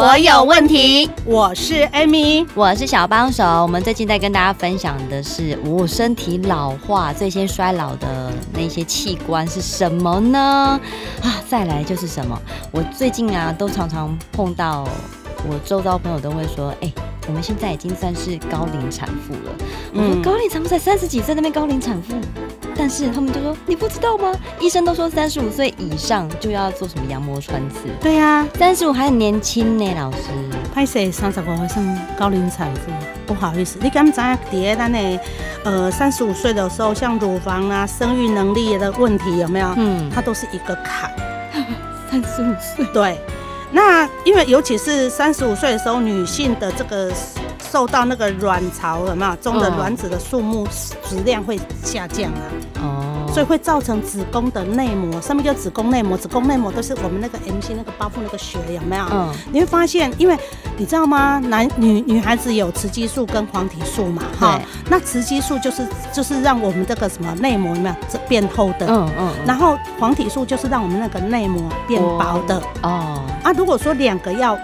我有问题，我是 Amy，我是小帮手。我们最近在跟大家分享的是，我、哦、身体老化最先衰老的那些器官是什么呢？啊，再来就是什么？我最近啊，都常常碰到我周遭朋友都会说，哎、欸，我们现在已经算是高龄产妇了。我说高龄产妇才三十几岁，那边高龄产妇。但是他们就说，你不知道吗？医生都说三十五岁以上就要做什么羊膜穿刺。对呀、啊，三十五还很年轻呢，老师。拍摄三十五岁算高龄产妇，不好意思，你敢知影底下咱的呃三十五岁的时候，像乳房啊、生育能力的问题有没有？嗯，它都是一个坎。三十五岁。对，那因为尤其是三十五岁的时候，女性的这个。受到那个卵巢有没有中的卵子的数目质量会下降啊？哦，所以会造成子宫的内膜，上面叫子宫内膜，子宫内膜都是我们那个 M C 那个包覆那个血有没有？嗯，你会发现，因为你知道吗？男女女孩子有雌激素跟黄体素嘛，哈，那雌激素就是就是让我们这个什么内膜有没有变厚的？嗯嗯，然后黄体素就是让我们那个内膜变薄的。哦，啊，如果说两个要。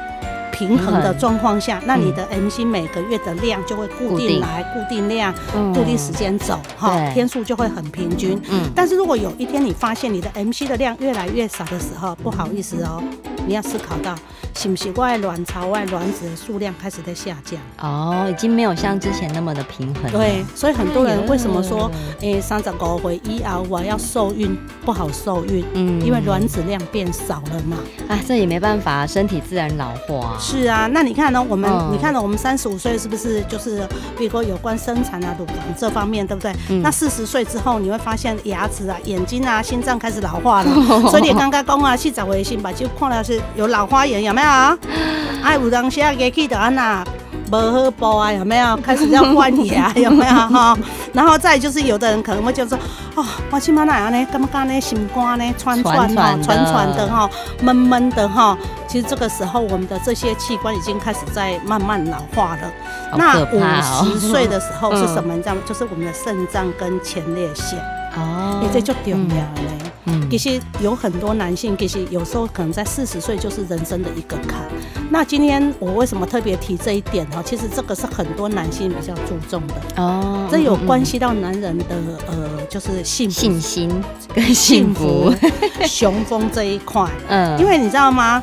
平衡的状况下，那你的 M C 每个月的量就会固定来，固定量，固定时间走，哈，天数就会很平均。嗯，但是如果有一天你发现你的 M C 的量越来越少的时候，不好意思哦，你要思考到。是不是？外卵巢外卵子的数量开始在下降？哦，已经没有像之前那么的平衡。对，所以很多人为什么说，诶，三十五岁以后我要受孕不好受孕？嗯，因为卵子量变少了嘛。啊，这也没办法，身体自然老化。是啊，那你看呢？我们你看呢？我们三十五岁是？不是？就是，比如说有关生产啊、乳房这方面，对不对？那四十岁之后，你会发现牙齿啊、眼睛啊、心脏开始老化了。所以你刚刚讲啊，去找微信吧，就看到是？有老花眼，有没有？啊，哎，有当时啊，过去的安那不好补啊，有没有？开始要换牙，有没有哈？然后再就是，有的人可能会就说，哦，我起码那样呢，干嘛干呢？心肝呢，串串哈，串串的哈，闷闷的哈。其实这个时候，我们的这些器官已经开始在慢慢老化了。那五十岁的时候是什么？你知道吗？就是我们的肾脏跟前列腺。哦，也这就重要嘞。嗯，其实有很多男性，其实有时候可能在四十岁就是人生的一个坎。那今天我为什么特别提这一点呢？其实这个是很多男性比较注重的哦，这有关系到男人的呃，就是信信心 跟幸福雄风这一块。嗯，因为你知道吗？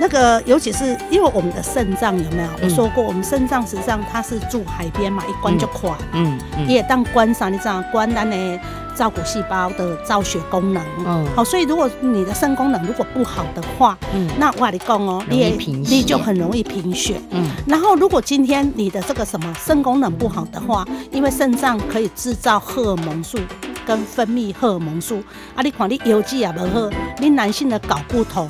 那个尤其是因为我们的肾脏有没有？我说过，我们肾脏实际上它是住海边嘛，一关就垮。嗯嗯，也当关上，你知道关单呢？照顾细胞的造血功能，嗯，好，所以如果你的肾功能如果不好的话，嗯，那我跟你讲哦，你也你就很容易贫血，嗯，然后如果今天你的这个什么肾功能不好的话，因为肾脏可以制造荷尔蒙素跟分泌荷尔蒙素，啊，你看你油脂也不好，你男性的睾固酮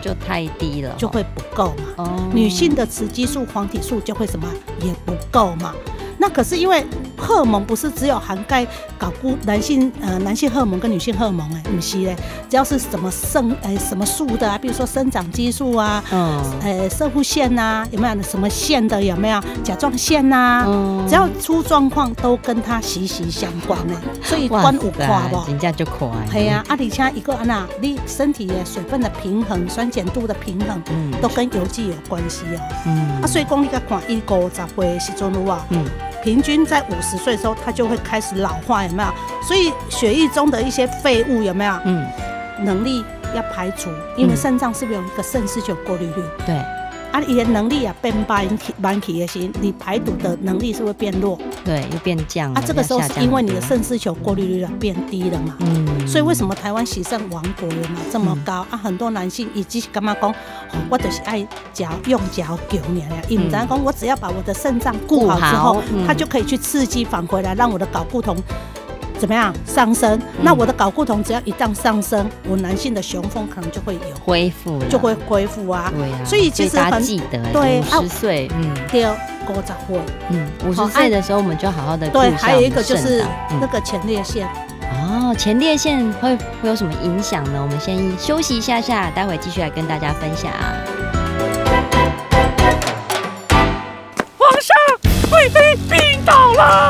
就太低了，就会不够嘛，哦，女性的雌激素、黄体素就会什么也不够嘛。那可是因为荷尔蒙不是只有涵盖睾固男性呃男性荷尔蒙跟女性荷尔蒙哎，不是嘞，只要是什么生哎什么素的啊，比如说生长激素啊，嗯，呃摄护腺呐，有没有什么腺的有没有甲状腺呐？嗯，只要出状况都跟它息息相关呢，所以关五块不？人家就快。对呀，阿里恰一个安娜，你身体的水分的平衡、酸碱度的平衡，嗯，都跟油脂有关系哦。嗯，啊，所以讲你个看一个杂会是做路啊，嗯。平均在五十岁的时候，它就会开始老化，有没有？所以血液中的一些废物有没有？嗯，能力要排除，因为肾脏是不是有一个肾丝球过滤率？对。啊，你的能力啊变慢慢起也行，你排毒的能力是会变弱，对，又变降。啊，这个时候是因为你的肾丝球过滤率啊变低了嘛，嗯，所以为什么台湾洗肾王国有没有这么高？啊？很多男性以及干嘛讲，我就是爱嚼用脚救你了，因为咱讲我只要把我的肾脏顾好之后，它就可以去刺激返回来，让我的睾固酮怎么样上升？嗯、那我的睾固酮只要一旦上升，我男性的雄风可能就会有恢复，就会恢复啊。对啊，所以其实很记得，对，五十岁，嗯，对，五十岁，嗯，五十岁的时候我们就好好的。对，还有一个就是那个前列腺。哦，前列腺会会有什么影响呢？我们先休息一下下，待会继续来跟大家分享。皇上，贵妃病倒了！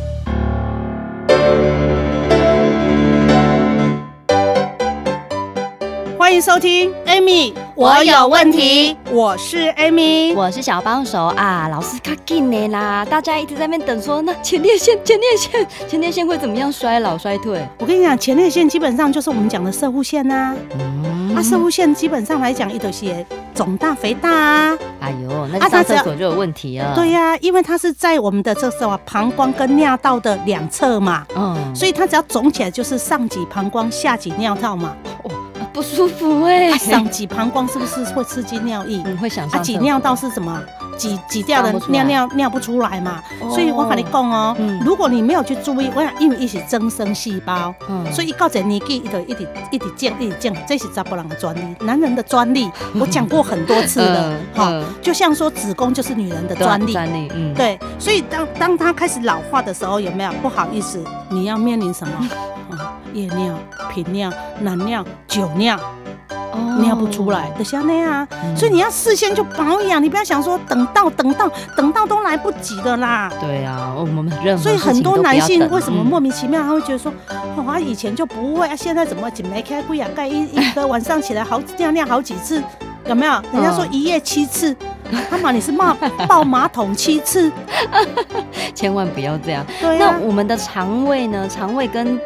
迎收听，Amy，我有问题。我是 Amy，我是小帮手啊。老师卡紧的啦，大家一直在那边等说，那前列腺，前列腺，前列腺会怎么样衰老衰退？我跟你讲，前列腺基本上就是我们讲的射护腺呐、啊。嗯，啊，射护腺基本上来讲，一都是肿大肥大啊。哎呦，那上厕所就有问题啊。对呀、啊，因为它是在我们的这什么膀胱跟尿道的两侧嘛。嗯，所以它只要肿起来，就是上挤膀胱，下挤尿道嘛。哦不舒服哎、欸，上挤膀胱是不是会刺激尿液？嗯，会想啊，挤尿道是什么？挤挤掉的尿尿尿不出来嘛。哦、所以我跟你讲哦，嗯、如果你没有去注意，我想因为一起增生细胞，嗯，所以一到这年纪，一直一直一直降一直降，这是查甫人的专利，男人的专利。我讲过很多次了，哈、嗯，就像说子宫就是女人的专利，专利，嗯，对。所以当当他开始老化的时候，有没有不好意思？你要面临什么？夜尿、频尿、难尿、酒尿，哦，尿不出来的像那样所以你要事先就保养，你不要想说等到等到等到都来不及的啦。对啊，我们任何所以很多男性为什么莫名其妙他会觉得说，嗯、哦，以前就不会啊，现在怎么紧没开柜啊？盖一一个晚上起来好尿尿好几次，有没有？人家说一夜七次，他妈、嗯、你是骂抱马桶七次，千万不要这样。对啊，那我们的肠胃呢？肠胃跟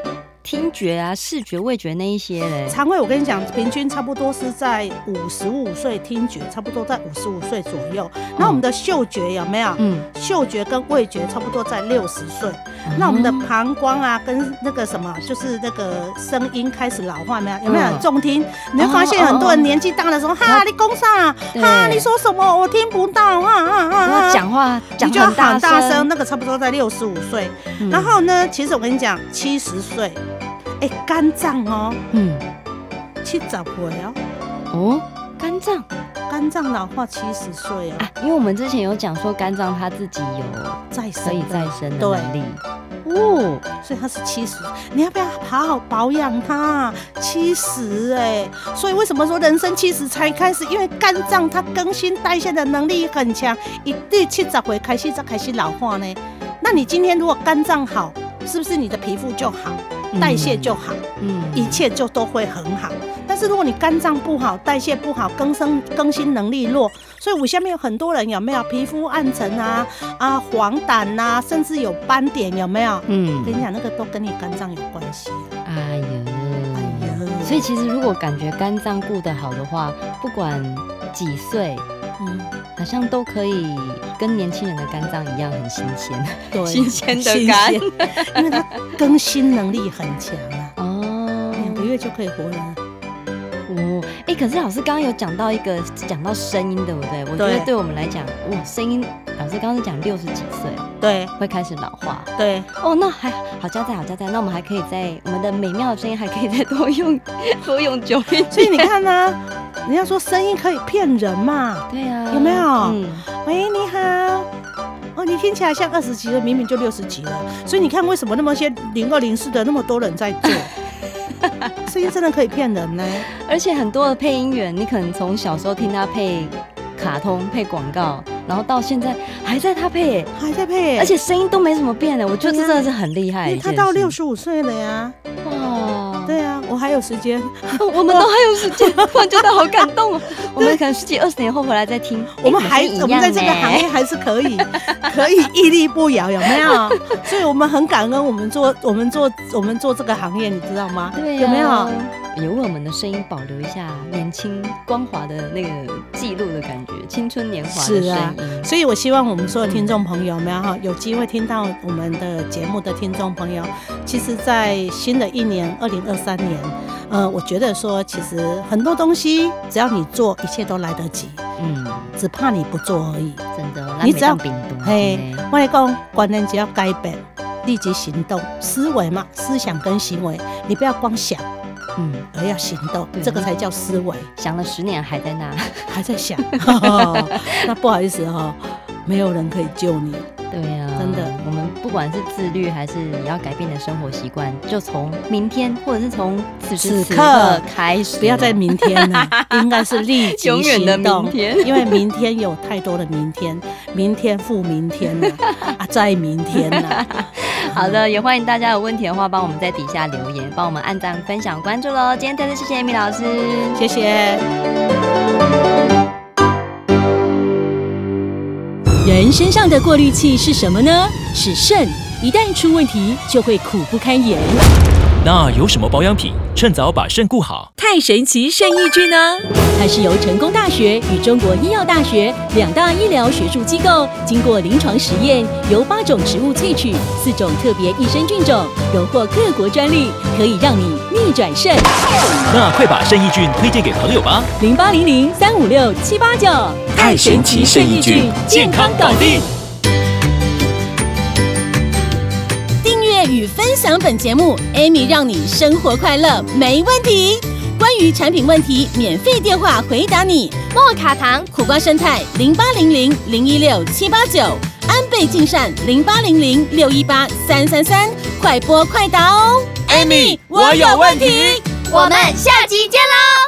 听觉啊，视觉、味觉那一些嘞，肠胃我跟你讲，平均差不多是在五十五岁，听觉差不多在五十五岁左右。那、嗯、我们的嗅觉有没有？嗯，嗅觉跟味觉差不多在六十岁。嗯、那我们的膀胱啊，跟那个什么，就是那个声音开始老化没有？有没有重听？嗯、你会发现很多人年纪大的时候，哈，你讲啥？哈，你说什么？我听不到啊啊啊！啊讲话讲你就要喊大声，那个差不多在六十五岁。嗯、然后呢，其实我跟你讲，七十岁。哎，肝脏哦，嗯，七十岁哦，哦，肝脏，肝脏老化七十岁啊，因为我们之前有讲说肝脏它自己有再生可以再生的能力，哦，所以它是七十，你要不要好好保养它？七十哎，所以为什么说人生七十才开始？因为肝脏它更新代谢的能力很强，一定七十回开始才开始老化呢。那你今天如果肝脏好，是不是你的皮肤就好？代谢就好，嗯，一切就都会很好。但是如果你肝脏不好，代谢不好，更生更新能力弱，所以我下面有很多人有没有皮肤暗沉啊啊黄疸呐、啊，甚至有斑点有没有？嗯，跟你讲那个都跟你肝脏有关系。哎呦，哎呦，所以其实如果感觉肝脏顾得好的话，不管几岁。嗯，好像都可以跟年轻人的肝脏一样很新鲜，对，新鲜的肝，因为它更新能力很强啊。哦，两个月就可以活人。哦，哎、欸，可是老师刚刚有讲到一个，讲到声音，对不对？我觉得对我们来讲，哇，声音，老师刚刚是讲六十几岁，对，会开始老化。对，哦，那还好加在好加在，那我们还可以在我们的美妙的声音还可以再多用多用久一点。所以你看呢、啊？人家说声音可以骗人嘛？对、啊，有没有？嗯，喂，你好。哦，你听起来像二十几岁，明明就六十几了。所以你看，为什么那么些零二零四的那么多人在做？声音真的可以骗人呢。而且很多的配音员，你可能从小时候听他配卡通、配广告，然后到现在还在他配，还在配，而且声音都没怎么变的。我觉得这真的是很厉害。他到六十五岁了呀。哇，对啊，我还有时间，我们都还有时间，突然觉得好感动哦。我们可能十几二十年后回来再听，我们还我们在这个行业还是可以，可以屹立不摇，有没有？所以我们很感恩我们做我们做我们做这个行业，你知道吗？对，有没有？也为我们的声音保留一下年轻光滑的那个记录的感觉，青春年华的声音。是啊，所以我希望我们所有听众朋友们哈，有机会听到我们的节目的听众朋友，其实，在新的一年二零二三年，呃，我觉得说，其实很多东西只要你做，一切都来得及。嗯，只怕你不做而已。真的，你只要嘿，我来讲，观念只要改变，立即行动，思维嘛，思想跟行为，你不要光想。嗯，而要行动，这个才叫思维。想了十年还在那，还在想，那不好意思哈，没有人可以救你。对呀，真的，我们不管是自律还是你要改变的生活习惯，就从明天或者是从此时此刻开始，不要在明天了，应该是立即行动。永远的明天，因为明天有太多的明天，明天复明天了 啊，在明天了。好的，也欢迎大家有问题的话，帮我们在底下留言，帮我们按赞、分享、关注喽。今天再次谢谢 Amy 老师，谢谢。人身上的过滤器是什么呢？是肾，一旦出问题，就会苦不堪言。那有什么保养品，趁早把肾顾好？太神奇肾益菌呢？它是由成功大学与中国医药大学两大医疗学术机构经过临床实验，由八种植物萃取，四种特别益生菌种，荣获各国专利，可以让你逆转肾。那快把肾益菌推荐给朋友吧！零八零零三五六七八九，太神奇肾益菌，健康搞定。订阅与分享本节目，Amy 让你生活快乐没问题。关于产品问题，免费电话回答你。莫卡糖、苦瓜生态零八零零零一六七八九，安倍晋善零八零零六一八三三三，快播快答哦。Amy，我有问题。我们下集见喽。